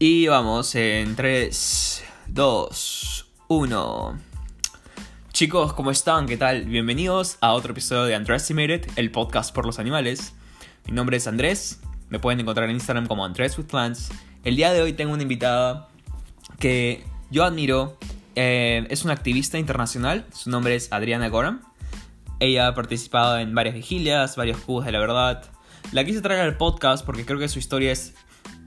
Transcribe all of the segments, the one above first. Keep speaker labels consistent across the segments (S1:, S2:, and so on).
S1: Y vamos en 3, 2, 1. Chicos, ¿cómo están? ¿Qué tal? Bienvenidos a otro episodio de Underestimated, el podcast por los animales. Mi nombre es Andrés, me pueden encontrar en Instagram como Andrés with Plants. El día de hoy tengo una invitada que yo admiro, eh, es una activista internacional, su nombre es Adriana Gorham. Ella ha participado en varias vigilias, varios cubos de la verdad. La quise traer al podcast porque creo que su historia es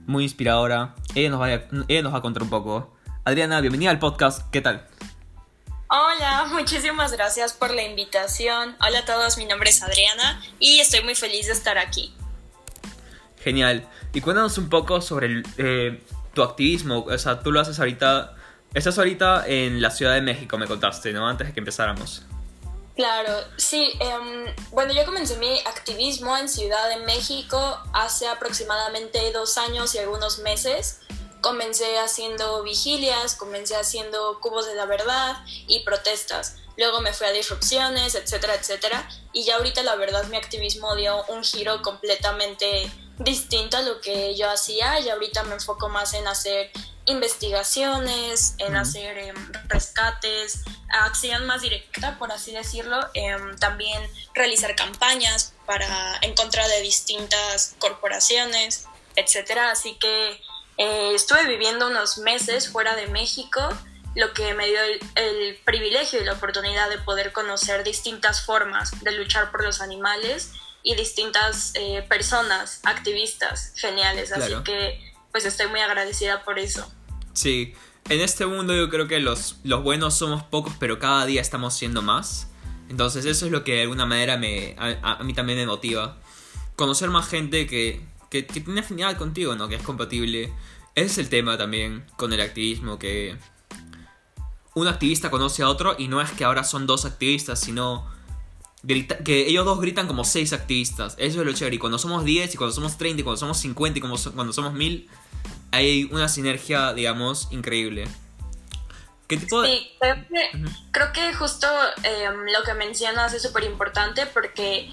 S1: muy inspiradora. Ella nos va a, ella nos va a contar un poco. Adriana, bienvenida al podcast. ¿Qué tal?
S2: Hola, muchísimas gracias por la invitación. Hola a todos, mi nombre es Adriana y estoy muy feliz de estar aquí.
S1: Genial. Y cuéntanos un poco sobre el, eh, tu activismo. O sea, tú lo haces ahorita. Estás ahorita en la Ciudad de México, me contaste, ¿no? Antes de que empezáramos.
S2: Claro, sí. em, bueno, yo comencé mi activismo en Ciudad de México hace aproximadamente dos años y algunos meses. Comencé haciendo vigilias, comencé haciendo cubos de la verdad y protestas. Luego me fui a disrupciones, etcétera, etcétera. Y ya ahorita la verdad mi activismo dio un giro completamente distinto a lo que yo hacía. Y ahorita me enfoco más en hacer investigaciones, en hacer em, rescates, acción más directa, por así decirlo. em, también realizar campañas para en contra de distintas corporaciones, etcétera. Así que eh, estuve viviendo unos meses fuera de México, lo que me dio el, el privilegio y la oportunidad de poder conocer distintas formas de luchar por los animales y distintas eh, personas, activistas geniales. Así que pues estoy muy agradecida por eso.
S1: Sí. En este mundo yo creo que los, los buenos somos pocos, pero cada día estamos siendo más. Entonces eso es lo que de alguna manera me, a, a mí también me motiva. Conocer más gente que, que, que tiene afinidad contigo, ¿no? Que es compatible. Ese es el tema también con el activismo, que un activista conoce a otro y no es que ahora son dos activistas, sino grita- que ellos dos gritan como seis activistas. Eso es lo chévere. Y cuando somos 10, y cuando somos 30, y cuando somos 50, y como so- cuando somos 1000, hay una sinergia, digamos, increíble. ¿Qué tipo de...?
S2: Sí, creo que,
S1: Ujú.
S2: creo que justo eh, lo que mencionas es súper importante porque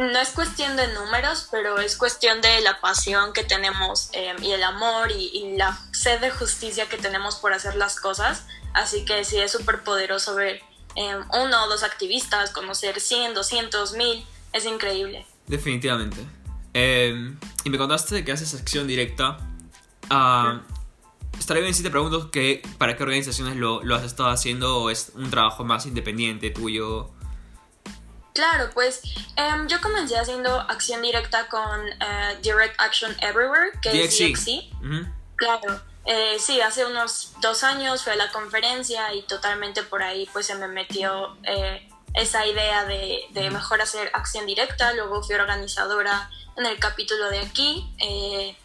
S2: no es cuestión de números, pero es cuestión de la pasión que tenemos eh, y el amor y, la sed de justicia que tenemos por hacer las cosas. Así que sí, es súper poderoso ver eh, uno o dos activistas, conocer 100, 200, 1000, es increíble.
S1: Definitivamente. Eh, y me contaste que haces acción directa. Ah, estaría bien si te pregunto que, para qué organizaciones lo, lo has estado haciendo o es un trabajo más independiente tuyo.
S2: Claro, pues em, yo comencé haciendo acción directa con eh, Direct Action Everywhere, que
S1: DXC.
S2: es DXC. Claro, eh, sí, hace unos dos años fui a la conferencia y totalmente por ahí pues se me metió eh, esa idea de, de mejor hacer acción directa, luego fui organizadora en el capítulo de aquí eh,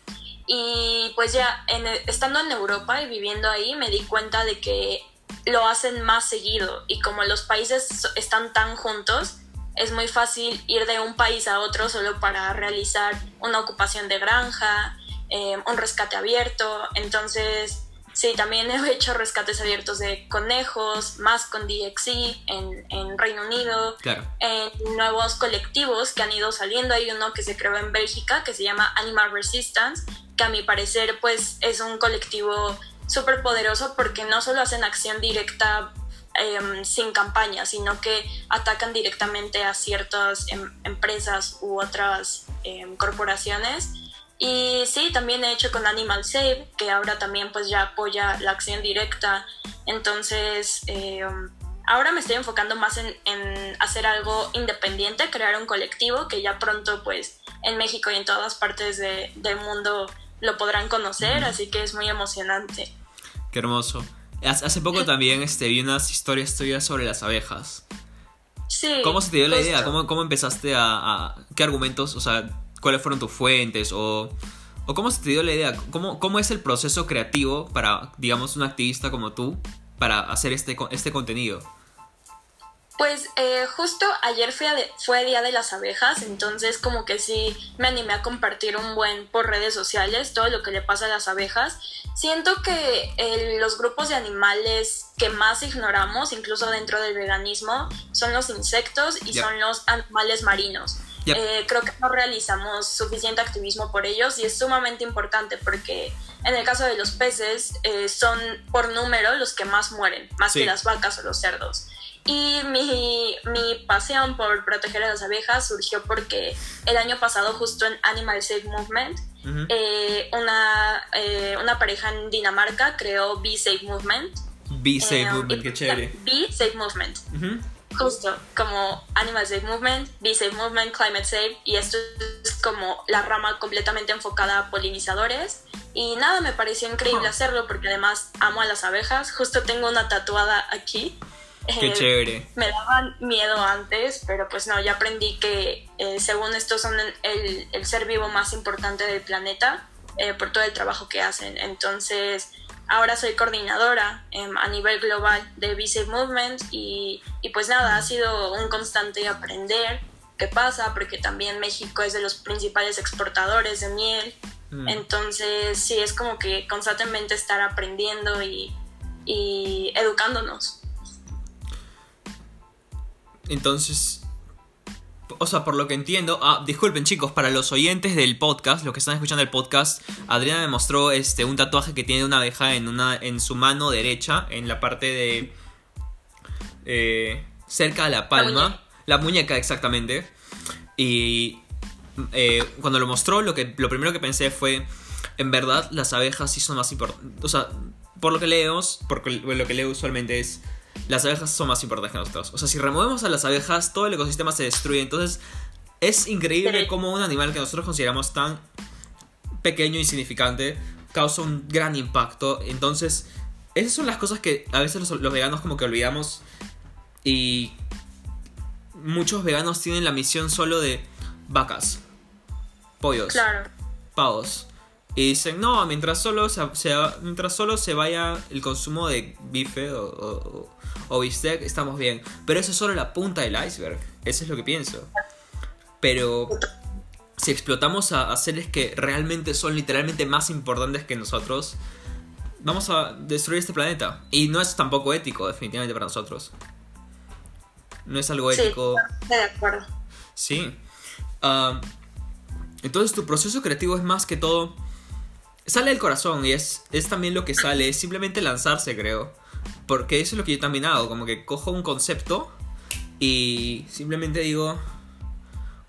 S2: y pues ya en el- estando en Europa y viviendo ahí me di cuenta de que lo hacen más seguido y como los países están tan juntos, es muy fácil ir de un país a otro solo para realizar una ocupación de granja, eh, un rescate abierto. Entonces, sí, también he hecho rescates abiertos de conejos, más con DXC en, en Reino Unido,
S1: Claro.
S2: en nuevos colectivos que han ido saliendo. Hay uno que se creó en Bélgica que se llama Animal Resistance, que a mi parecer pues es un colectivo súper poderoso porque no solo hacen acción directa em, sin campaña, sino que atacan directamente a ciertas em, empresas u otras em, corporaciones. Y sí, también he hecho con Animal Save, que ahora también pues ya apoya la acción directa. Entonces, ahora me estoy enfocando más en, en hacer algo independiente, crear un colectivo que ya pronto pues en México y en todas partes de- del mundo lo podrán conocer, así que es muy emocionante.
S1: Qué hermoso. Hace poco también este, vi unas historias tuyas sobre las abejas.
S2: Sí.
S1: ¿Cómo se te dio la idea? ¿Cómo, cómo empezaste a, a- ¿Qué argumentos? O sea, ¿cuáles fueron tus fuentes? ¿O, o cómo se te dio la idea? ¿Cómo, ¿Cómo es el proceso creativo para, digamos, un activista como tú para hacer este, este contenido?
S2: Pues eh, justo ayer fue, de- fue Día de las Abejas, entonces como que sí me animé a compartir un buen por redes sociales todo lo que le pasa a las abejas. Siento que eh, los grupos de animales que más ignoramos, incluso dentro del veganismo, son los insectos y son los animales marinos. Eh, creo que no realizamos suficiente activismo por ellos y es sumamente importante porque en el caso de los peces son por número los que más mueren, más que las vacas o los cerdos. Y mi, mi, pasión por proteger a las abejas surgió porque el año pasado, justo en Animal Safe Movement, eh, una, una pareja en Dinamarca creó Bee Safe Movement.
S1: Bee Safe Movement, qué chévere.
S2: Bee Safe Movement. Justo, como Animal Safe Movement, Bee Safe Movement, Climate Safe, y esto es como la rama completamente enfocada a polinizadores. Y nada, me pareció increíble hacerlo porque además amo a las abejas. Justo tengo una tatuada aquí.
S1: Qué eh, chévere.
S2: Me daban miedo antes, pero pues no, ya aprendí que eh, según estos son el, el, ser vivo más importante del planeta eh, por todo el trabajo que hacen. Entonces, Ahora soy coordinadora em, a nivel global de Bee Movement y, y, pues nada, ha sido un constante aprender qué pasa, porque también México es de los principales exportadores de miel. Mm. Entonces, sí, es como que constantemente estar aprendiendo y, y educándonos.
S1: Entonces, o sea, por lo que entiendo, ah, disculpen chicos, para los oyentes del podcast, los que están escuchando el podcast, Adriana me mostró este un tatuaje que tiene una abeja en una en su mano derecha, en la parte de eh, cerca de la palma, la muñeca. exactamente. Y eh, cuando lo mostró, lo que lo primero que pensé fue, en verdad las abejas sí son más importantes, o sea, por lo que leemos, porque lo que leo usualmente es las abejas son más importantes que nosotros. O sea, si removemos a las abejas, todo el ecosistema se destruye. Entonces, es increíble cómo un animal que nosotros consideramos tan pequeño y insignificante causa un gran impacto. Entonces, esas son las cosas que a veces los, veganos como que olvidamos. Y muchos veganos tienen la misión solo de vacas, pollos, pavos. Y dicen, no, mientras solo se, mientras solo se vaya el consumo de bife o, o bistec, estamos bien. Pero eso es solo la punta del iceberg. Eso es lo que pienso. Pero si explotamos a, seres que realmente son literalmente más importantes que nosotros, vamos a destruir este planeta. Y no es tampoco ético, definitivamente, para nosotros. No es algo ético.
S2: Sí, de acuerdo.
S1: Sí. Ah, entonces tu proceso creativo es más que todo... Sale del corazón y es, es también lo que sale, es simplemente lanzarse, creo. Porque eso es lo que yo también hago, como que cojo un concepto y simplemente digo,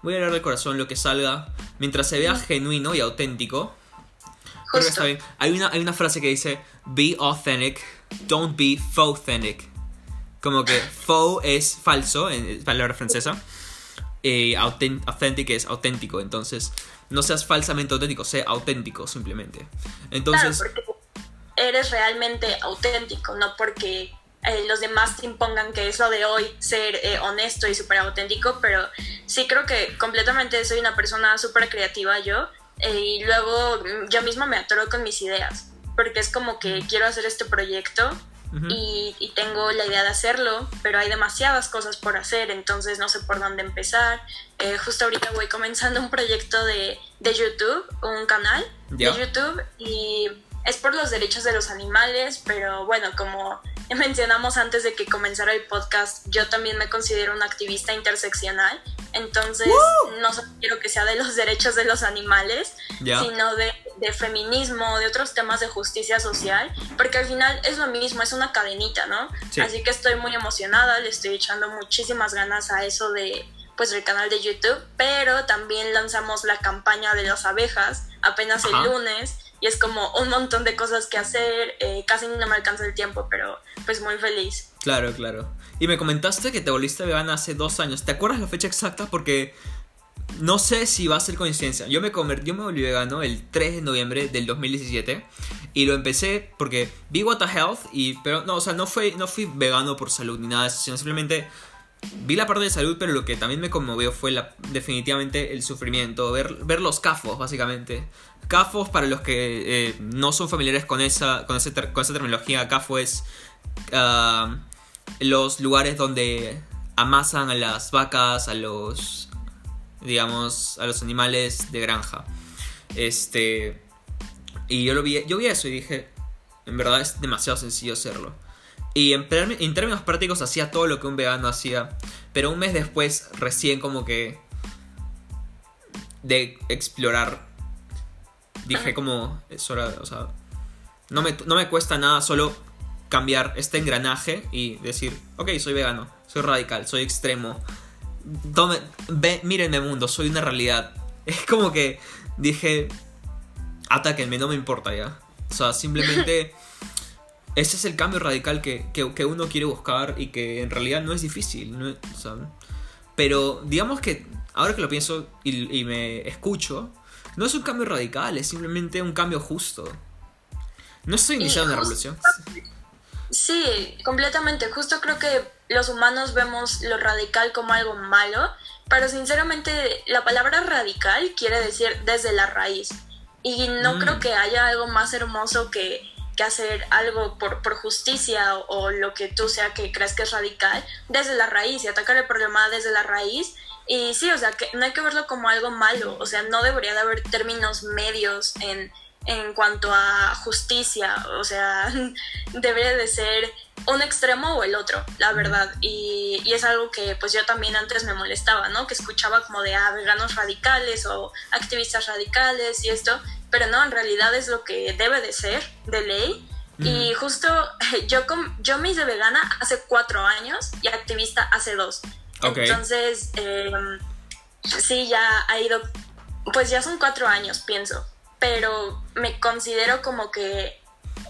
S1: voy a hablar del corazón, lo que salga, mientras se vea genuino y auténtico. Creo que está bien. Hay una, hay una frase que dice, be authentic, don't be faux authentic. Como que faux es falso, en palabra francesa, authentic es auténtico. Entonces, no seas falsamente auténtico, sé auténtico simplemente. Entonces
S2: eres realmente auténtico, no porque eh, los demás te impongan que es lo de hoy ser eh, honesto y súper auténtico, pero sí creo que completamente soy una persona súper creativa yo eh, y luego mm, yo misma me atoro con mis ideas, porque es como que quiero hacer este proyecto y, tengo la idea de hacerlo, pero hay demasiadas cosas por hacer, entonces no sé por dónde empezar. justo ahorita voy comenzando un proyecto de, de YouTube, un canal de YouTube y es por los derechos de los animales, pero bueno, como mencionamos antes de que comenzara el podcast, yo también me considero una activista interseccional, entonces no solo quiero que sea de los derechos de los animales, sino de, feminismo, de otros temas de justicia social, porque al final es lo mismo, es una cadenita, ¿no? Así que estoy muy emocionada, le estoy echando muchísimas ganas a eso de pues el canal de YouTube, pero también lanzamos la campaña de las abejas apenas el lunes y es como un montón de cosas que hacer, eh, casi no me alcanza el tiempo, pero pues muy feliz.
S1: Claro, claro. Y me comentaste que te volviste vegana hace dos años. ¿Te acuerdas la fecha exacta? Porque no sé si va a ser coincidencia. Yo me convertí, yo me volví vegano el 3 de noviembre del 2017 y lo empecé porque vi What the Health y pero no, o sea, no fue no fui vegano por salud ni nada, sino simplemente vi la parte de salud, pero lo que también me conmovió fue la, definitivamente el sufrimiento, ver, ver los cafos, básicamente. CAFOS, para los que eh, no son familiares con esa, con, esa terminología, CAFO es ah, los lugares donde amasan a las vacas, a los, digamos, a los animales de granja. Este, y yo lo vi, yo vi eso y dije, en verdad es demasiado sencillo hacerlo. Y en, términos prácticos hacía todo lo que un vegano hacía, pero un mes después recién como que de explorar, dije como, es hora, o sea, no me, no me cuesta nada solo cambiar este engranaje y decir, ok, soy vegano, soy radical, soy extremo. Tome, ve, mírenme mundo, soy una realidad. Es como que dije, atáquenme, no me importa ya. O sea, simplemente ese es el cambio radical que, que, uno quiere buscar y que en realidad no es difícil. ¿no? pero digamos que ahora que lo pienso y, y, me escucho, no es un cambio radical, es simplemente un cambio justo. No estoy iniciando una revolución.
S2: Sí, completamente. Justo creo que los humanos vemos lo radical como algo malo, pero sinceramente la palabra radical quiere decir desde la raíz. Y no mm. creo que haya algo más hermoso que, que hacer algo por, por justicia o, lo que tú sea que creas que es radical desde la raíz y atacar el problema desde la raíz. Y sí, o sea, que no hay que verlo como algo malo, o sea, no debería de haber términos medios en, en cuanto a justicia, o sea, debería de ser un extremo o el otro, la verdad. Y, y, es algo que pues yo también antes me molestaba, ¿no? Que escuchaba como de, ah, veganos radicales o activistas radicales y esto pero no, en realidad es lo que debe de ser, de ley. Y justo yo, yo me hice vegana hace cuatro años y activista hace dos. Entonces, em, sí, ya ha ido, pues ya son cuatro años, pienso, pero me considero como que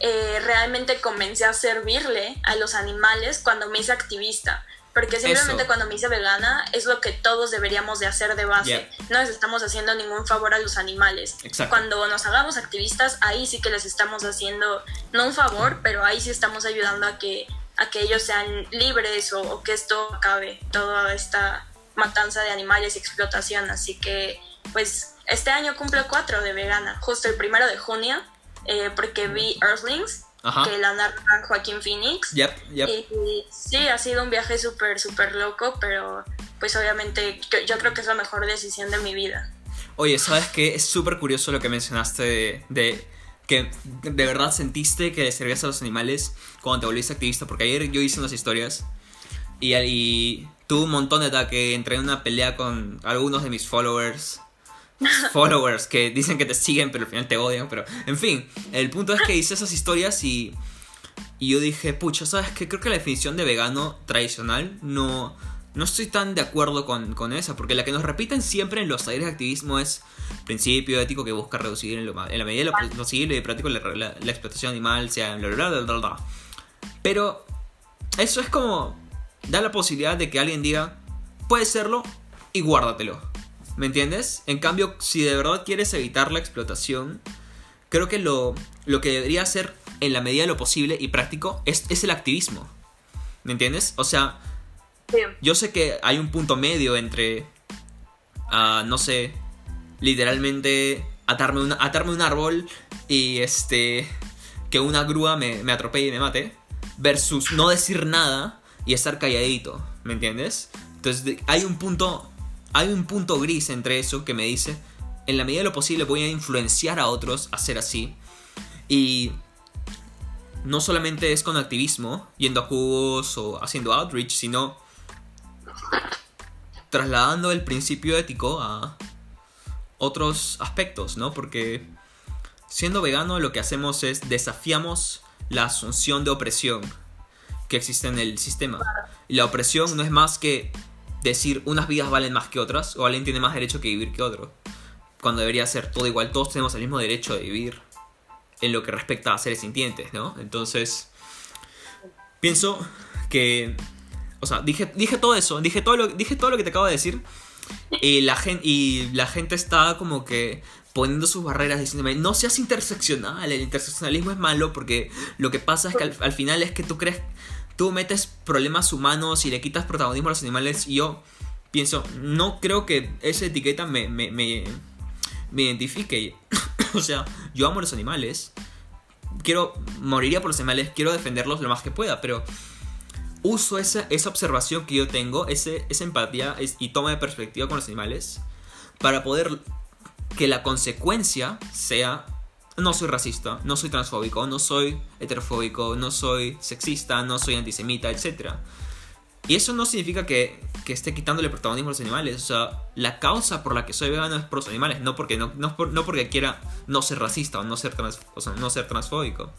S2: eh, realmente comencé a servirle a los animales cuando me hice activista. Porque simplemente cuando me hice vegana es lo que todos deberíamos de hacer de base. No les estamos haciendo ningún favor a los animales. Cuando nos hagamos activistas, ahí sí que les estamos haciendo, no un favor, pero ahí sí estamos ayudando a que, a que ellos sean libres o, que esto acabe, toda esta matanza de animales y explotación. Así que, pues, este año cumple cuatro de vegana, justo el primero de junio, eh, porque vi Earthlings que la narra Joaquín Phoenix.
S1: Yep, yep.
S2: Y, sí, ha sido un viaje súper, súper loco, pero pues obviamente yo, creo que es la mejor decisión de mi vida.
S1: Oye, ¿sabes qué? Es súper curioso lo que mencionaste de, que de verdad sentiste que servías a los animales cuando te volviste activista, porque ayer yo hice unas historias y, y tuve un montón de ataque, entré en una pelea con algunos de mis followers followers que dicen que te siguen, pero al final te odian. Pero, en fin, el punto es que hice esas historias y, y yo dije, pucha, ¿sabes qué? Creo que la definición de vegano tradicional no, no estoy tan de acuerdo con, con esa, porque la que nos repiten siempre en los talleres de activismo es principio ético que busca reducir en, la medida de lo posible y práctico la, la, explotación animal, sea bla, bla, bla, bla, Pero eso es como da la posibilidad de que alguien diga, puede serlo y guárdatelo. ¿Me entiendes? En cambio, si de verdad quieres evitar la explotación, creo que lo, lo que debería hacer en la medida de lo posible y práctico es, es el activismo. ¿Me entiendes? O sea, yo sé que hay un punto medio entre, uh, no sé, literalmente atarme, atarme un árbol y este, que una grúa me, me atropelle y me mate, versus no decir nada y estar calladito. ¿Me entiendes? Entonces hay un punto hay un punto gris entre eso que me dice, en la medida de lo posible voy a influenciar a otros a ser así. Y no solamente es con activismo, yendo a cubos o haciendo outreach, sino trasladando el principio ético a otros aspectos, ¿no? Porque siendo vegano lo que hacemos es desafiamos la asunción de opresión que existe en el sistema. Y la opresión no es más que decir unas vidas valen más que otras o alguien tiene más derecho que vivir que otro. Cuando debería ser todo igual, todos tenemos el mismo derecho de vivir en lo que respecta a seres sintientes, ¿no? Entonces, pienso que, o sea, dije, dije todo eso, dije todo, lo, dije todo lo que te acabo de decir y la, gente, y la gente está como que poniendo sus barreras diciéndome, no seas interseccional, el interseccionalismo es malo porque lo que pasa es que al final es que tú crees tú metes problemas humanos y le quitas protagonismo a los animales y yo pienso, no creo que esa etiqueta me, me, me, identifique. o sea, yo amo a los animales, quiero, moriría por los animales, quiero defenderlos lo más que pueda, pero uso esa, esa observación que yo tengo, ese, esa empatía y toma de perspectiva con los animales para poder que la consecuencia sea no soy racista, no soy transfóbico, no soy heterofóbico, no soy sexista, no soy antisemita, etc. Y eso no significa que, que esté quitándole protagonismo a los animales. O sea, la causa por la que soy vegano es por los animales, no porque, no, no, por- no porque quiera no ser racista o no ser, no ser transfóbico.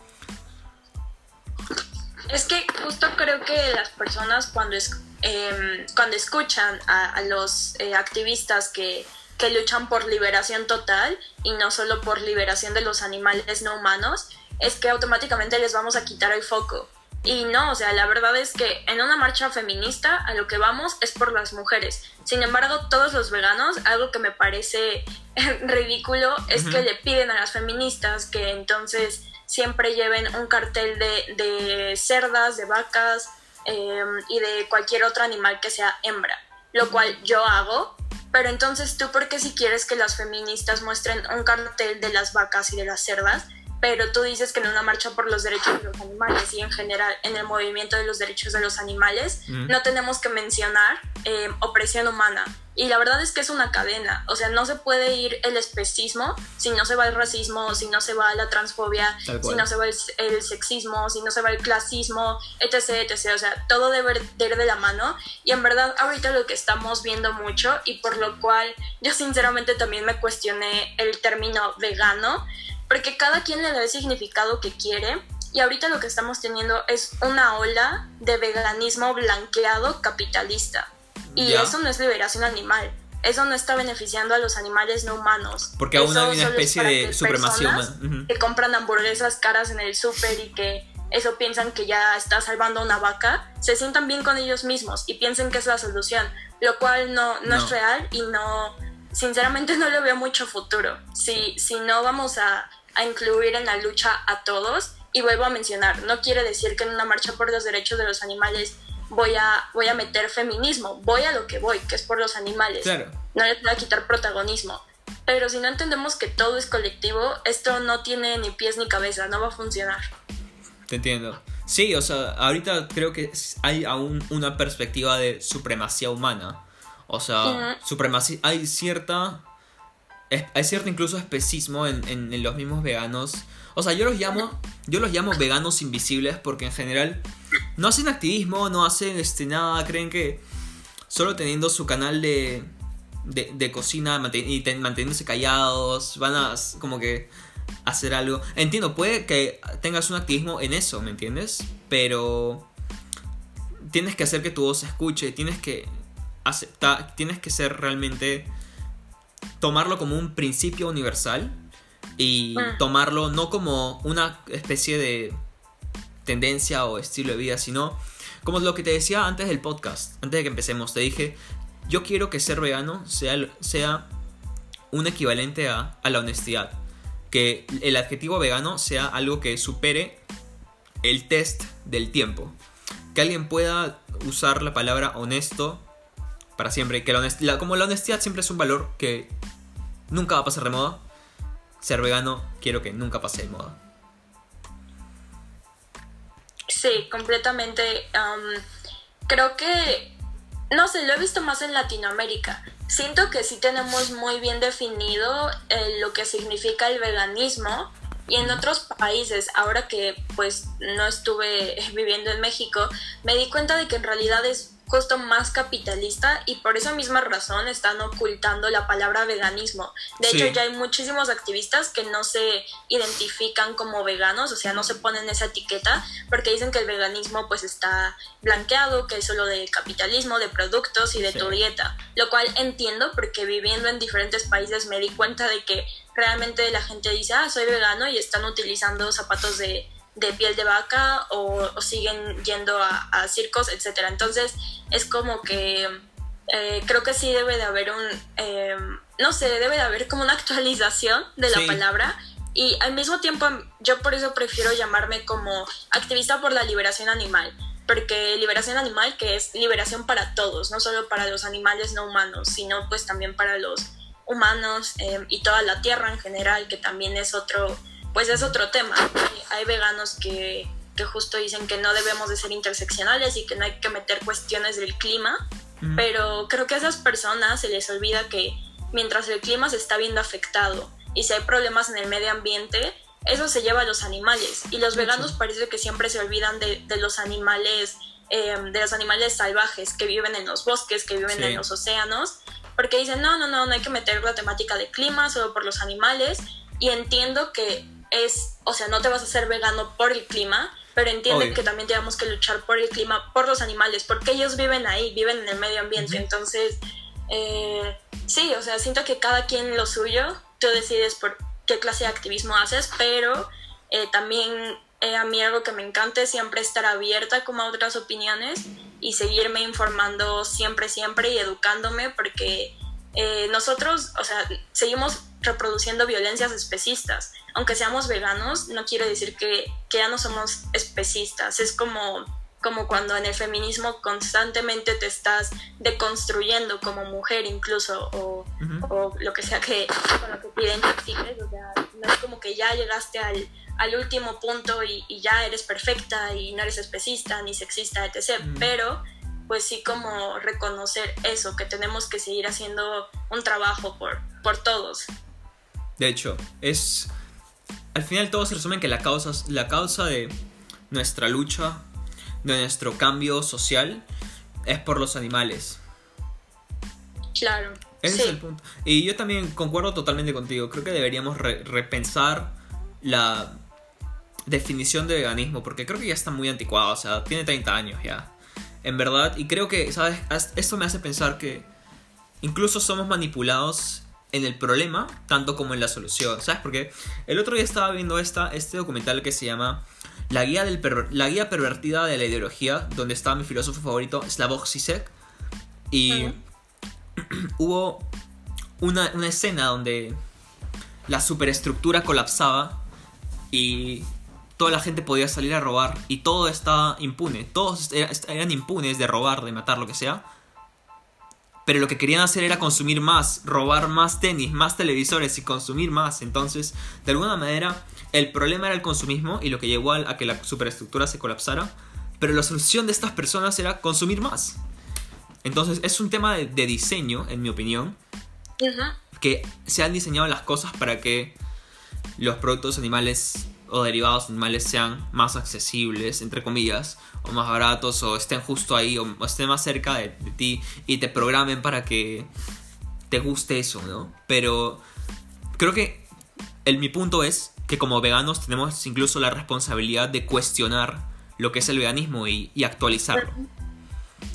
S2: Es que justo creo que las personas cuando, es, em, cuando escuchan a, a los eh, activistas que, que luchan por liberación total y no solo por liberación de los animales no humanos, es que automáticamente les vamos a quitar el foco. Y no, o sea, la verdad es que en una marcha feminista a lo que vamos es por las mujeres. Sin embargo, todos los veganos, algo que me parece ridículo es que le piden a las feministas que entonces siempre lleven un cartel de, de cerdas, de vacas eh, y de cualquier otro animal que sea hembra, lo cual yo hago. Pero entonces tú, ¿por qué si quieres que las feministas muestren un cartel de las vacas y de las cerdas? Pero tú dices que en una marcha por los derechos de los animales y en general en el movimiento de los derechos de los animales
S1: Mm.
S2: no tenemos que mencionar eh, opresión humana. Y la verdad es que es una cadena. O sea, no se puede ir el especismo si no se va el racismo, si no se va la transfobia, si no se va el, el sexismo, si no se va el clasismo, etc, etc. O sea, todo debe de ir de la mano. Y en verdad, ahorita lo que estamos viendo mucho y por lo cual yo sinceramente también me cuestioné el término vegano, porque cada quien le da el significado que quiere. Y ahorita lo que estamos teniendo es una ola de veganismo blanqueado capitalista. Y
S1: Ya.
S2: eso no es liberación animal. Eso no está beneficiando a los animales no humanos.
S1: Porque aún
S2: Eso
S1: hay una especie de supremacía humana. Ujú.
S2: que compran hamburguesas caras en el súper y que eso piensan que ya está salvando a una vaca, se sientan bien con ellos mismos y piensen que es la solución, lo cual no, no,
S1: No.
S2: es real y no, sinceramente no le veo mucho futuro. Si, si no vamos a, a incluir en la lucha a todos, y vuelvo a mencionar, no quiere decir que en una marcha por los derechos de los animales voy a, voy a meter feminismo, voy a lo que voy, que es por los animales
S1: Claro.
S2: no les voy a quitar protagonismo. Pero si no entendemos que todo es colectivo, esto no tiene ni pies ni cabeza, no va a funcionar.
S1: Te entiendo. Sí, o sea, ahorita creo que hay aún una perspectiva de supremacía humana. O sea, supremacía. Hay cierta. es- Hay cierto incluso especismo en, en- en los mismos veganos. O sea, yo los llamo. Yo los llamo veganos invisibles porque en general no hacen activismo, no hacen este nada. Creen que solo teniendo su canal de. de, de cocina manten- y ten- manteniéndose callados. Van a como que hacer algo. Entiendo, puede que tengas un activismo en eso, ¿me entiendes? Pero tienes que hacer que tu voz se escuche, tienes que tienes que ser realmente tomarlo como un principio universal y
S2: Mm.
S1: tomarlo no como una especie de tendencia o estilo de vida, sino como lo que te decía antes del podcast, antes de que empecemos, te dije, yo quiero que ser vegano sea, sea un equivalente a, a la honestidad. Que el adjetivo vegano sea algo que supere el test del tiempo. Que alguien pueda usar la palabra honesto para siempre. Que la honest- la- como la honestidad siempre es un valor que nunca va a pasar de moda. Ser vegano quiero que nunca pase de moda.
S2: Sí, completamente. am, creo que, no sé, lo he visto más en Latinoamérica. Siento que sí tenemos muy bien definido eh, lo que significa el veganismo. Y en otros países, ahora que pues no estuve viviendo en México, me di cuenta de que en realidad es justo más capitalista y por esa misma razón están ocultando la palabra veganismo. De
S1: Sí.
S2: hecho, ya hay muchísimos activistas que no se identifican como veganos, o sea, no se ponen esa etiqueta porque dicen que el veganismo pues está blanqueado, que es solo de capitalismo, de productos y de
S1: Sí.
S2: tu dieta, lo cual entiendo porque viviendo en diferentes países me di cuenta de que realmente la gente dice, ah, soy vegano y están utilizando zapatos de, de piel de vaca o, o siguen yendo a, a circos, etc. Entonces es como que eh, creo que sí debe de haber un, eh, no sé, debe de haber como una actualización de la
S1: Sí.
S2: palabra y al mismo tiempo yo por eso prefiero llamarme como activista por la liberación animal. Porque liberación animal que es liberación para todos, no solo para los animales no humanos, sino pues también para los humanos eh, y toda la tierra en general, que también es otro, pues es otro tema. Hay, hay veganos que, que justo dicen que no debemos de ser interseccionales y que no hay que meter cuestiones del clima, pero creo que a esas personas se les olvida que mientras el clima se está viendo afectado y si hay problemas en el medio ambiente, eso se lleva a los animales. Y los veganos parece que siempre se olvidan de, de los animales em, de los animales salvajes que viven en los bosques, que viven en los océanos, porque dicen, no, no, no, no hay que meter la temática de clima solo por los animales, y entiendo que es, o sea, no te vas a hacer vegano por el clima, pero entiende que también tenemos que luchar por el clima, por los animales, porque ellos viven ahí, viven en el medio ambiente. Entonces, eh, sí, o sea, siento que cada quien lo suyo, tú decides por qué clase de activismo haces, pero eh, también eh, a mí algo que me encanta es siempre estar abierta como a otras opiniones y seguirme informando siempre, siempre y educándome porque nosotros, o sea, seguimos reproduciendo violencias especistas aunque seamos veganos, no quiere decir que, ya no somos especistas. Es como, como cuando en el feminismo constantemente te estás deconstruyendo como mujer incluso, o, lo que sea que con lo que te identifiques. O sea, no es como que ya llegaste al, último punto y, ya eres perfecta y no eres especista ni sexista, etc. Pero pues sí como reconocer eso, que tenemos que seguir haciendo un trabajo por, por todos.
S1: De hecho, es al final todo se resume en que la causa, la causa de nuestra lucha, de nuestro cambio social, es por los animales.
S2: Claro.
S1: Ese es el punto. Y yo también concuerdo totalmente contigo. Creo que deberíamos repensar la definición de veganismo, porque creo que ya está muy anticuado, o sea, tiene 30 años ya. En verdad, y creo que, ¿sabes? Esto me hace pensar que incluso somos manipulados en el problema tanto como en la solución. ¿Sabes por qué? El otro día estaba viendo esta, este documental que se llama La guía, del la guía pervertida de la ideología, donde estaba mi filósofo favorito, Slavoj Zizek. Y hubo una, una escena donde la superestructura colapsaba y toda la gente podía salir a robar y todo estaba impune. Todos eran impunes de robar, de matar, lo que sea pero lo que querían hacer era consumir más, robar más tenis, más televisores y consumir más. Entonces, de alguna manera, el problema era el consumismo y lo que llevó a que la superestructura se colapsara, pero la solución de estas personas era consumir más. Entonces, es un tema de, diseño, en mi opinión, que se han diseñado las cosas para que los productos animales o derivados animales sean más accesibles, entre comillas, o más baratos, o estén justo ahí, o, estén más cerca de, ti y te programen para que te guste eso, ¿no? Pero creo que el, mi punto es que como veganos tenemos incluso la responsabilidad de cuestionar lo que es el veganismo y, y actualizarlo.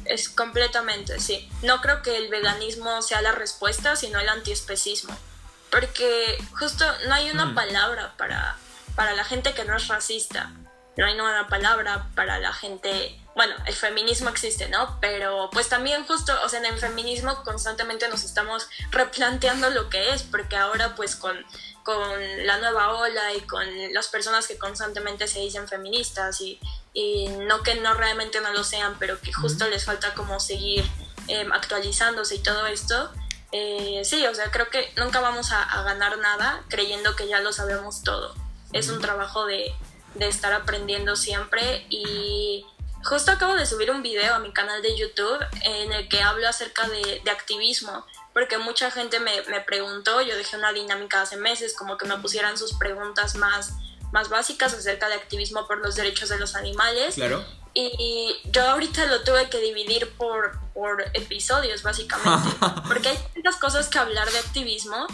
S2: Es completamente, sí. No creo que el veganismo sea la respuesta, sino el antiespecismo. Porque justo no hay una mm. palabra para para la gente que no es racista. No hay una palabra para la gente, bueno, el feminismo existe, ¿no? Pero pues también justo, o sea, en el feminismo constantemente nos estamos replanteando lo que es, porque ahora pues con, con la nueva ola y con las personas que constantemente se dicen feministas y, y no que no realmente no lo sean, pero que justo les falta como seguir em, actualizándose y todo esto, eh, sí, o sea, creo que nunca vamos a ganar nada creyendo que ya lo sabemos todo es un trabajo de, estar aprendiendo siempre y justo acabo de subir un video a mi canal de YouTube en el que hablo acerca de, activismo, porque mucha gente me, preguntó, yo dejé una dinámica hace meses, como que me pusieran sus preguntas más, más básicas acerca de activismo por los derechos de los animales.
S1: Claro.
S2: Y yo ahorita lo tuve que dividir por, por episodios, básicamente, porque hay tantas cosas que hablar de activismo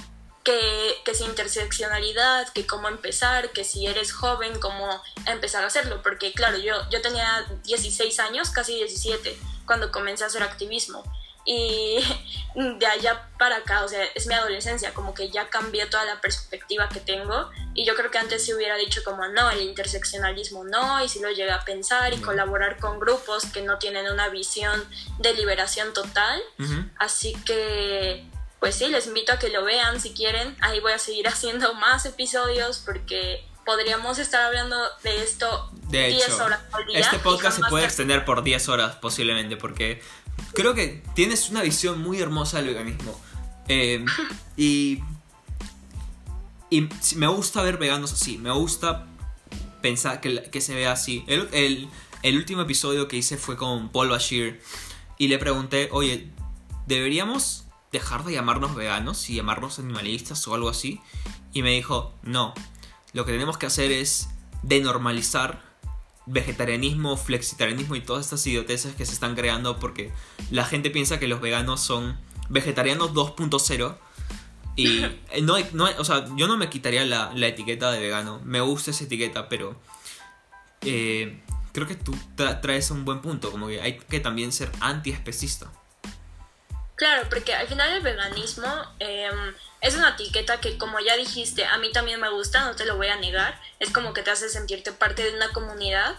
S2: que, que si interseccionalidad, que cómo empezar, que si eres joven, cómo empezar a hacerlo. Porque claro, yo, yo tenía 16 años, casi 17, cuando comencé a hacer activismo. Y de allá para acá, o sea, es mi adolescencia, como que ya cambié toda la perspectiva que tengo. Y yo creo que antes se hubiera dicho como, no, el interseccionalismo no, y si lo llega a pensar y colaborar con grupos que no tienen una visión de liberación total. Así que pues sí, les invito a que lo vean si quieren. Ahí voy a seguir haciendo más episodios porque podríamos estar hablando de esto
S1: de 10 horas al día. Este podcast se puede extender por 10 horas posiblemente porque creo que tienes una visión muy hermosa del veganismo. Em, y, y me gusta ver veganos así, me gusta pensar que, que se vea así. El, el, el último episodio que hice fue con Paul Bashir y le pregunté, oye, ¿deberíamos dejar de llamarnos veganos y llamarnos animalistas o algo así. Y me dijo, no, lo que tenemos que hacer es denormalizar vegetarianismo, flexitarianismo y todas estas idioteces que se están creando porque la gente piensa que los veganos son vegetarianos 2.0 y no, no, o sea, yo no me quitaría la, la, etiqueta de vegano, me gusta esa etiqueta, pero eh, creo que tú traes un buen punto, como que hay que también ser anti-especista.
S2: Claro, porque al final el veganismo eh, es una etiqueta que, como ya dijiste, a mí también me gusta, no te lo voy a negar. Es como que te hace sentirte parte de una comunidad,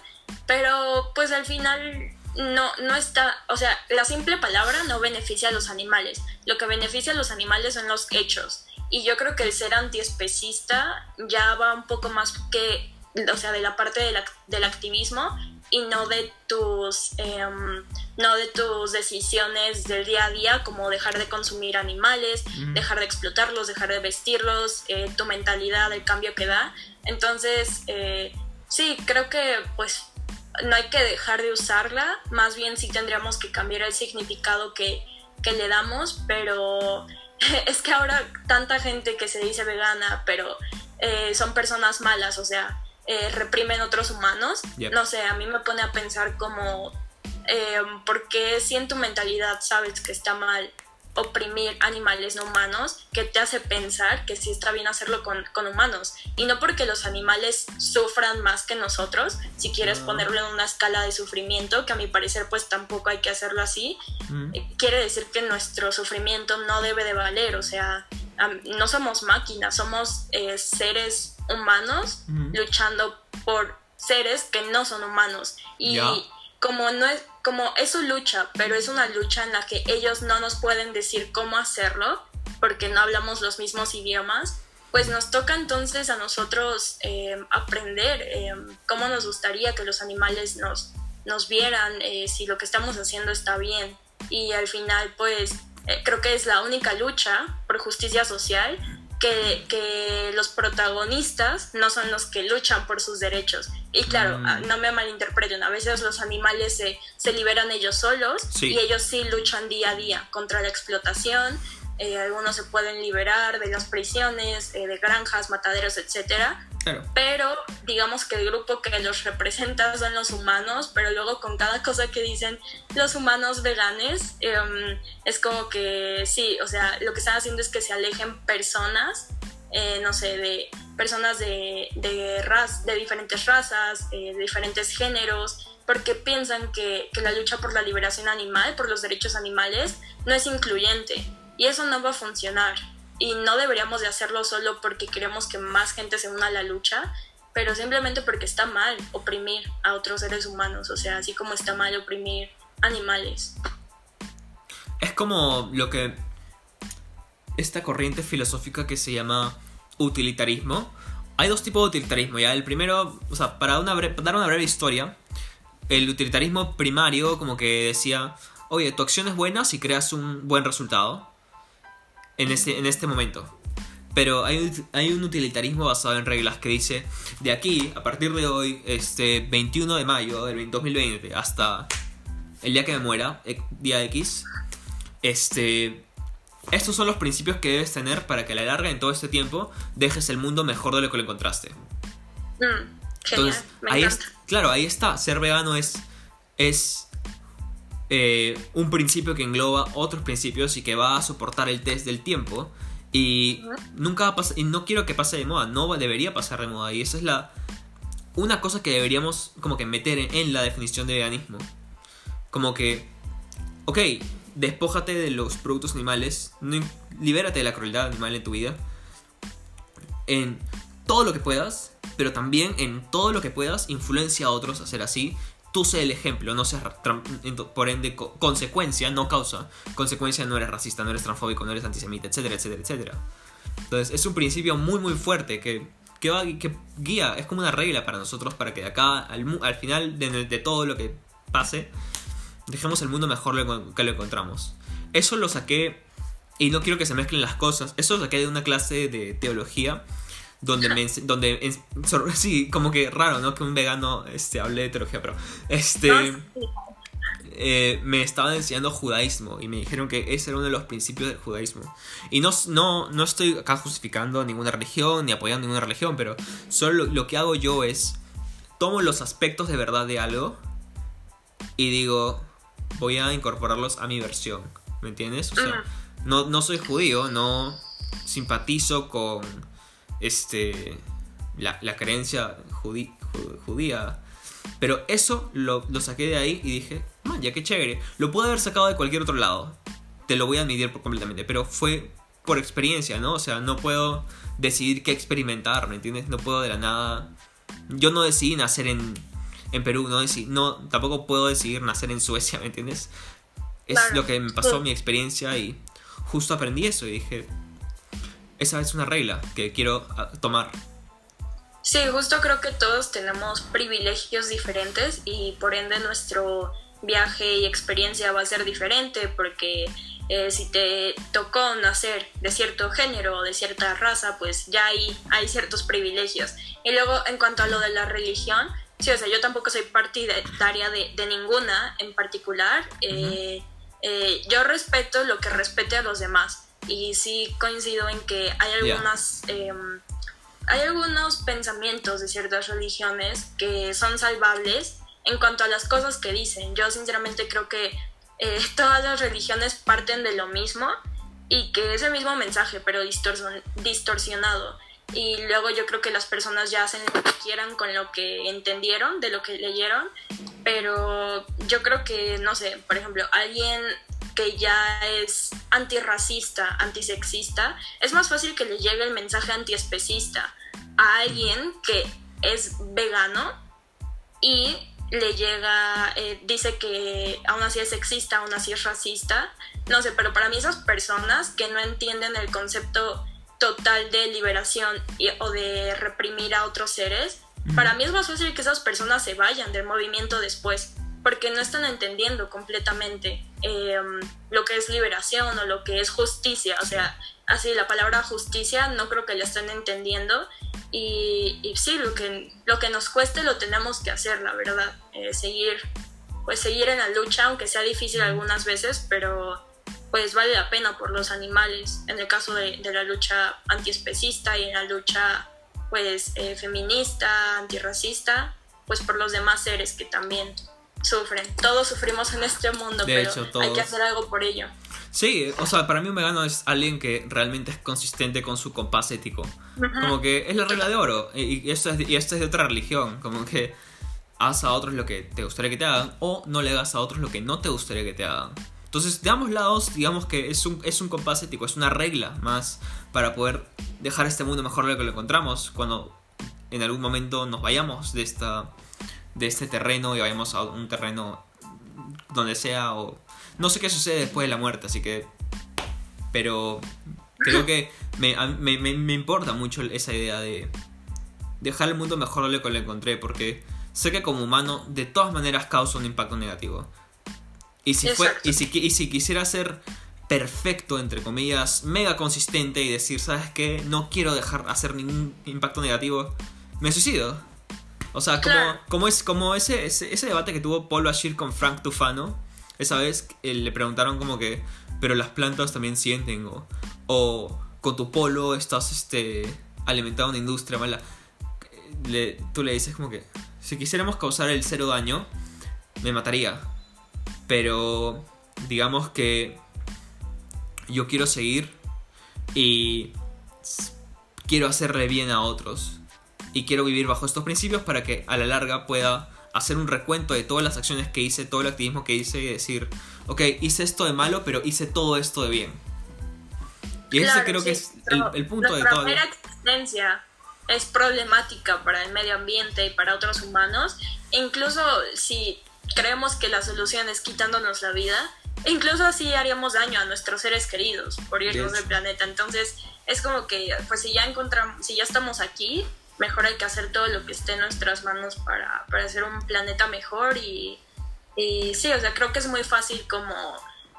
S2: pero pues al final no, no está, o sea, la simple palabra no beneficia a los animales. Lo que beneficia a los animales son los hechos. Y yo creo que el ser antiespecista ya va un poco más que, o sea, de la parte del activismo y no de tus em, no de tus decisiones del día a día como dejar de consumir animales dejar de explotarlos dejar de vestirlos eh, tu mentalidad el cambio que da. Entonces eh, sí creo que pues no hay que dejar de usarla. Más bien sí tendríamos que cambiar el significado que, que le damos pero es que ahora tanta gente que se dice vegana pero eh, son personas malas o sea eh, reprimen otros humanos. No sé, a mí me pone a pensar como, eh, ¿por qué si en tu mentalidad sabes que está mal oprimir animales no humanos, que te hace pensar que sí está bien hacerlo con, humanos? Y no porque los animales sufran más que nosotros, si quieres ah. ponerlo en una escala de sufrimiento, que a mi parecer pues tampoco hay que hacerlo así, mm. eh, quiere decir que nuestro sufrimiento no debe de valer, o sea, no somos máquinas, somos seres humanos luchando por seres que no son humanos. Y como no es, como es su lucha, pero es una lucha en la que ellos no nos pueden decir cómo hacerlo, porque no hablamos los mismos idiomas, pues nos toca entonces a nosotros eh, aprender eh, cómo nos gustaría que los animales nos, nos vieran, eh, si lo que estamos haciendo está bien. Y al final, pues creo que es la única lucha por justicia social que, los protagonistas no son los que luchan por sus derechos. Y claro, mm. ah, no me malinterpreten, a veces los animales se, se liberan ellos solos y ellos sí luchan día a día contra la explotación. Eh, algunos se pueden liberar de las prisiones, eh, de granjas, mataderos, etcétera, pero digamos que el grupo que los representa son los humanos, pero luego con cada cosa que dicen los humanos veganes, em, es como que sí, o sea, lo que están haciendo es que se alejen personas, eh, no sé, de personas de, de, de diferentes razas, eh, de diferentes géneros, porque piensan que, que la lucha por la liberación animal, por los derechos animales, no es incluyente. Y eso no va a funcionar y no deberíamos de hacerlo solo porque queremos que más gente se una a la lucha, pero simplemente porque está mal oprimir a otros seres humanos, o sea, así como está mal oprimir animales.
S1: Es como lo que esta corriente filosófica que se llama utilitarismo. Hay dos tipos de utilitarismo, ya. El primero, o sea, para, una dar una breve historia, el utilitarismo primario como que decía, oye, tu acción es buena si creas un buen resultado en este, en este momento. Pero hay, hay, un utilitarismo basado en reglas que dice, de aquí, a partir de hoy, este 21 de mayo del 2020, hasta el día que me muera, eh, día X, este, estos son los principios que debes tener para que a la larga, en todo este tiempo, dejes el mundo mejor de lo que lo encontraste.
S2: Mm, Entonces,
S1: ahí claro, ahí está, ser vegano es, es eh, un principio que engloba otros principios y que va a soportar el test del tiempo. Y nunca va a pasar, y no quiero que pase de moda, no debería pasar de moda. Y esa es la. Una cosa que deberíamos como que meter en, la definición de veganismo. Como que. Ok, despójate de los productos animales. libérate de la crueldad animal en tu vida. En todo lo que puedas. Pero también en todo lo que puedas influencia a otros a hacer así tú sé el ejemplo, no seas por ende consecuencia, no causa, consecuencia no eres racista, no eres transfóbico, no eres antisemita, etcétera, etcétera, etcétera. Entonces es un principio muy muy fuerte que, que, guía, es como una regla para nosotros para que de acá al, al final de, de, todo lo que pase, dejemos el mundo mejor que lo encontramos. Eso lo saqué, y no quiero que se mezclen las cosas, eso lo saqué de una clase de teología donde me donde sí como que raro no que un vegano este hable de teología pero este eh, me estaban enseñando judaísmo y me dijeron que ese era uno de los principios del judaísmo y no no no estoy acá justificando ninguna religión ni apoyando ninguna religión pero solo lo, que hago yo es tomo los aspectos de verdad de algo y digo, voy a incorporarlos a mi versión. ¿Me entiendes? O sea, no, no soy judío, no simpatizo con este la, la creencia judía. Pero eso lo, lo, saqué de ahí y dije, man, ya qué chévere. Lo pude haber sacado de cualquier otro lado. Te lo voy a admitir completamente. Pero fue por experiencia, ¿no? O sea, no puedo decidir qué experimentar, ¿me entiendes? No puedo de la nada. Yo no decidí nacer en, en Perú, no, decidí, no tampoco puedo decidir nacer en Suecia, ¿me entiendes? Es lo que me pasó mi experiencia y justo aprendí eso y dije, esa es una regla que quiero ah, tomar.
S2: Sí, justo creo que todos tenemos privilegios diferentes y por ende nuestro viaje y experiencia va a ser diferente porque eh, si te tocó nacer de cierto género o de cierta raza, pues ya hay, hay ciertos privilegios. Y luego en cuanto a lo de la religión, sí, o sea, yo tampoco soy partidaria de, de ninguna en particular. Eh, eh, yo respeto lo que respete a los demás y sí coincido en que hay algunas... Em, hay algunos pensamientos de ciertas religiones que son salvables en cuanto a las cosas que dicen. Yo sinceramente creo que eh, todas las religiones parten de lo mismo y que es el mismo mensaje, pero distorsionado. Y luego yo creo que las personas ya hacen lo que quieran con lo que entendieron, de lo que leyeron, pero yo creo que, no sé, por ejemplo, alguien que ya es antirracista, antisexista, es más fácil que le llegue el mensaje antiespecista a alguien que es vegano y le llega, eh, dice que aún así es sexista, aún así es racista, no sé, pero para mí esas personas que no entienden el concepto total de liberación o de reprimir a otros seres, para mí es más fácil que esas personas se vayan del movimiento después, porque no están entendiendo completamente em, lo que es liberación o lo que es justicia, o sea, así la palabra justicia no creo que la estén entendiendo y, sí, lo que, lo que nos cueste lo tenemos que hacer, la verdad. Eh, seguir, pues seguir en la lucha, aunque sea difícil algunas veces, pero pues vale la pena por los animales. En el caso de, de la lucha antiespecista y en la lucha pues eh, feminista, antirracista, pues por los demás seres que también sufren. Todos sufrimos en este mundo, pero hay que hacer algo por ello.
S1: Sí, o sea, para mí un vegano es alguien que realmente es consistente con su compás ético. Como que es la regla de oro. Y, esto es, y esto es de otra religión. Como que haz a otros lo que te gustaría que te hagan o no le hagas a otros lo que no te gustaría que te hagan. Entonces, de ambos lados, digamos que es un, es un compás ético, es una regla más para poder dejar este mundo mejor de lo que lo encontramos cuando en algún momento nos vayamos de, esta, de este terreno y vayamos a un terreno donde sea o no sé qué sucede después de la muerte, así que... Pero creo que me, me, importa mucho esa idea de dejar el mundo mejor de lo que lo encontré, porque sé que como humano de todas maneras causa un impacto negativo. Y si, fue, y si, y si quisiera ser perfecto, entre comillas, mega consistente y decir, ¿sabes qué? No quiero dejar hacer ningún impacto negativo, me suicido. O sea, como, como, es, como ese, ese, ese, debate que tuvo Paul Bashir con Frank Tufano, esa vez eh, le preguntaron como que, pero las plantas también sienten, o, o con tu polo estás este, alimentando una industria mala. Le, tú le dices como que, si quisiéramos causar el cero daño, me mataría. Pero digamos que yo quiero seguir y quiero hacerle bien a otros. Y quiero vivir bajo estos principios para que a la larga pueda hacer un recuento de todas las acciones que hice, todo el activismo que hice y decir, ok, hice esto de malo, pero hice todo esto de bien. Y ese creo que es el, punto de todo.
S2: La existencia es problemática para el medio ambiente y para otros humanos. incluso si creemos que la solución es quitándonos la vida, incluso así haríamos daño a nuestros seres queridos por irnos del planeta. Entonces es como que, pues si ya encontramos, si ya estamos aquí, mejor hay que hacer todo lo que esté en nuestras manos para, para hacer un planeta mejor y, y, sí, o sea, creo que es muy fácil como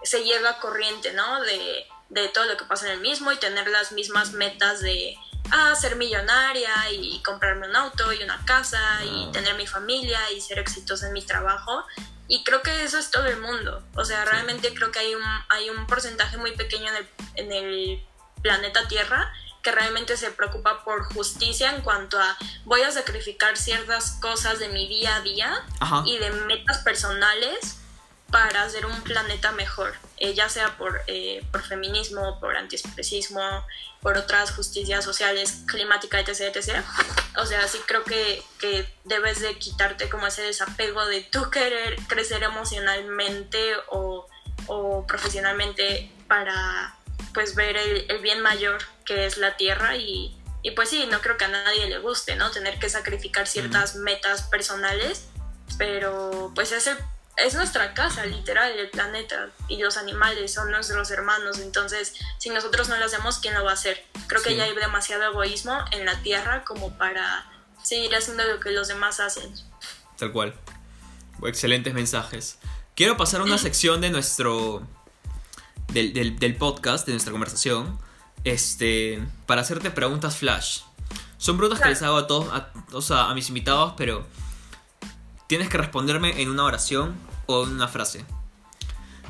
S2: seguir la corriente, ¿no? De, de todo lo que pasa en el mismo y tener las mismas metas de ah, ser millonaria y comprarme un auto y una casa y ah. tener mi familia y ser exitosa en mi trabajo. Y creo que eso es todo el mundo. O sea, realmente creo que hay un, hay un porcentaje muy pequeño en el, en el planeta Tierra que realmente se preocupa por justicia en cuanto a voy a sacrificar ciertas cosas de mi día a día
S1: Ajá.
S2: y de metas personales para hacer un planeta mejor, eh, ya sea por, eh, por feminismo, por antiespecismo, por otras justicias sociales, climática, etc, etc. O sea, sí creo que, que debes de quitarte como ese desapego de tú querer crecer emocionalmente o, o profesionalmente para pues ver el, el bien mayor que es la Tierra y, y pues sí, no creo que a nadie le guste, ¿no? Tener que sacrificar ciertas metas personales, pero pues es, el- es nuestra casa, literal, el planeta y los animales son nuestros hermanos, entonces si nosotros no lo hacemos, ¿quién lo va a hacer? Creo que ya hay demasiado egoísmo en la Tierra como para seguir haciendo lo que los demás hacen.
S1: Tal cual. Excelentes mensajes. Quiero pasar a una sección de nuestro. Del, del- del podcast, de nuestra conversación. Este. Para hacerte preguntas flash. Son preguntas que les hago a todos, a, o sea, a mis invitados, pero. Tienes que responderme en una oración o en una frase.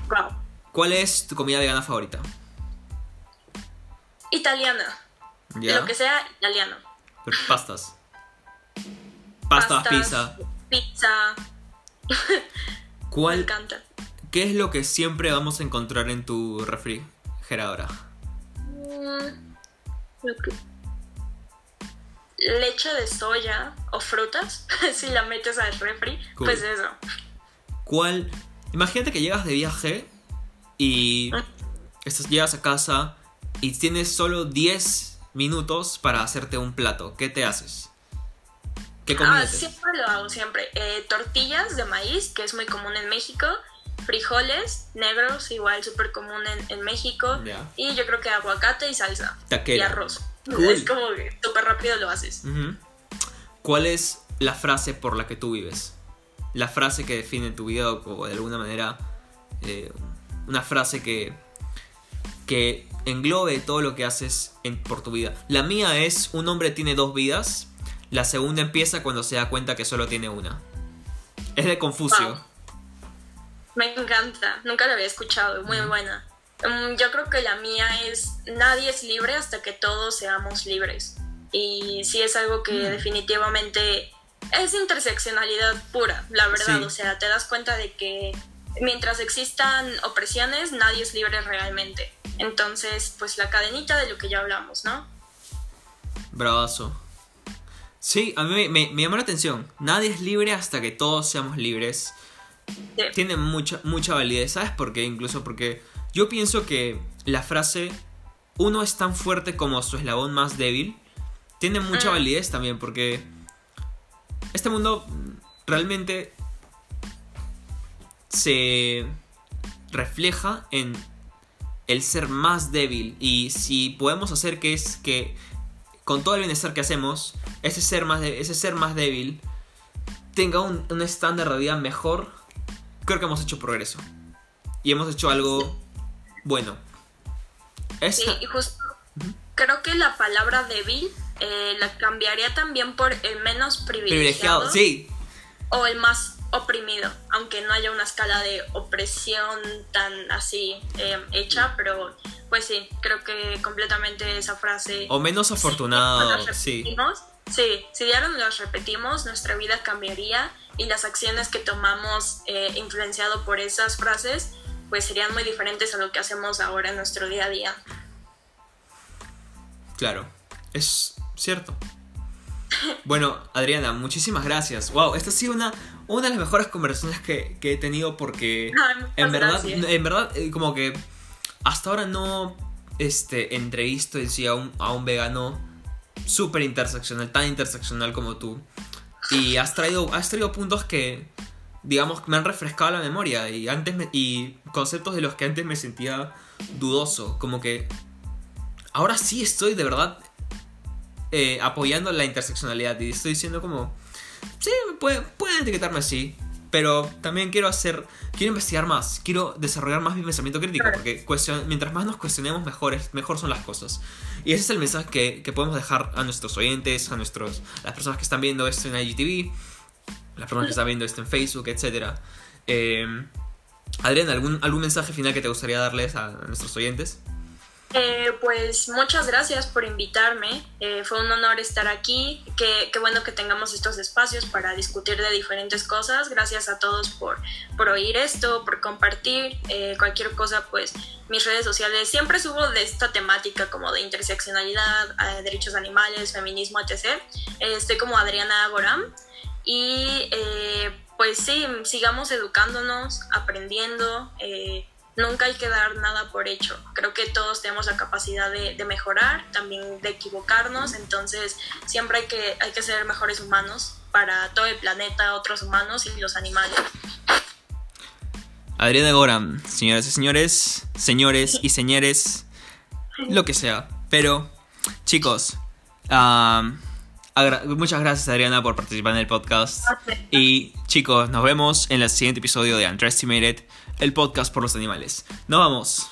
S2: Wow.
S1: ¿Cuál es tu comida vegana favorita?
S2: Italiana,
S1: ¿Ya?
S2: lo que sea italiano.
S1: Pero Pastas. Pastas,
S2: Pastas,
S1: pizza.
S2: Pizza, me
S1: ¿Cuál,
S2: encanta.
S1: ¿Qué es lo que siempre vamos a encontrar en tu refrigeradora?
S2: Mm, lo que- Leche de soya o frutas, si la metes al refri,
S1: Cool.
S2: pues eso.
S1: ¿Cuál? Imagínate que llegas de viaje y
S2: Ah.
S1: estás, llegas a casa y tienes solo 10 minutos para hacerte un plato. ¿Qué te haces? ¿Qué comida
S2: Ah, siempre lo hago, siempre. Eh, tortillas de maíz, que es muy común en México. Frijoles negros, igual súper común en, en México. Y yo creo que aguacate y salsa.
S1: Taquera.
S2: Y arroz.
S1: Cool.
S2: Es como que súper rápido lo haces.
S1: ¿Cuál es la frase por la que tú vives? La frase que define tu vida o, o de alguna manera eh, una frase que, que englobe todo lo que haces en- por tu vida. La mía es un hombre tiene dos vidas. La segunda empieza cuando se da cuenta que solo tiene una. Es de Confucio.
S2: Wow. Me encanta, nunca la había escuchado, muy buena. Mm, yo creo que la mía es nadie es libre hasta que todos seamos libres. Y sí es algo que definitivamente es interseccionalidad pura, la verdad.
S1: Sí.
S2: O sea, te das cuenta de que mientras existan opresiones, nadie es libre realmente. Entonces, pues la cadenita de lo que ya hablamos, ¿no?
S1: Bravazo. Sí, a mí me, me- me llamó la atención. Nadie es libre hasta que todos seamos libres.
S2: Sí.
S1: tiene mucha, mucha validez. ¿Sabes por qué? Incluso porque yo pienso que la frase uno es tan fuerte como su eslabón más débil tiene mucha
S2: Mm.
S1: validez también porque este mundo realmente se refleja en el ser más débil y si podemos hacer que es que con todo el bienestar que hacemos ese ser más, de- ese ser más débil tenga un, un estándar de vida mejor creo que hemos hecho progreso. Y hemos hecho algo bueno.
S2: Sí,
S1: Esa-
S2: y justo creo que la palabra débil eh, la cambiaría también por el menos privilegiado,
S1: privilegiado sí.
S2: o el más oprimido, aunque no haya una escala de opresión tan así eh, hecha, pero pues sí, creo que completamente esa frase...
S1: o menos afortunado sí
S2: sí, si diario nos repetimos, nuestra vida cambiaría y las acciones que tomamos eh, influenciado por esas frases, pues serían muy diferentes a lo que hacemos ahora en nuestro día a día.
S1: Claro, es cierto. Bueno, Adriana, muchísimas gracias. Wow, esta ha sido una, una de las mejores conversaciones que, que he tenido porque
S2: Ay,
S1: en verdad,
S2: gracias.
S1: en verdad, eh, como que hasta ahora no este, entrevisto en sí a un, a un vegano súper interseccional, tan interseccional como tú. Y has traído, has traído puntos que, digamos, me han refrescado la memoria y, antes me- y conceptos de los que antes me sentía dudoso. Como que ahora sí estoy de verdad eh, apoyando la interseccionalidad y estoy diciendo como, sí, puede- pueden etiquetarme así, pero también quiero hacer, quiero investigar más, quiero desarrollar más mi pensamiento crítico, porque cuestion- mientras más nos cuestionemos, mejores, mejor son las cosas. Y ese es el mensaje que, que podemos dejar a nuestros oyentes, a nuestros, las personas que están viendo esto en IGTV, las personas que están viendo esto en Facebook, etc. Eh, Adrián, ¿algún, ¿algún mensaje final que te gustaría darles a nuestros oyentes?
S2: Eh, pues muchas gracias por invitarme. Eh, fue un honor estar aquí. Qué, qué, bueno que tengamos estos espacios para discutir de diferentes cosas. Gracias a todos por, por oír esto, por compartir eh, cualquier cosa. Pues mis redes sociales siempre subo de esta temática como de interseccionalidad, eh, derechos animales, feminismo, etc. estoy como Adriana Goram. Y pues sí, sigamos educándonos, aprendiendo nunca hay que dar nada por hecho. Creo que todos tenemos la capacidad de, mejorar, también de equivocarnos, entonces siempre hay que, hay que ser mejores humanos para todo el planeta, otros humanos y los animales.
S1: Adriana Goram, señoras y señores, señores y señores, lo que sea. Pero, chicos, muchas gracias Adriana por participar en el podcast. Y chicos, nos vemos en el siguiente episodio de Underestimated el podcast por los animales. Nos vamos.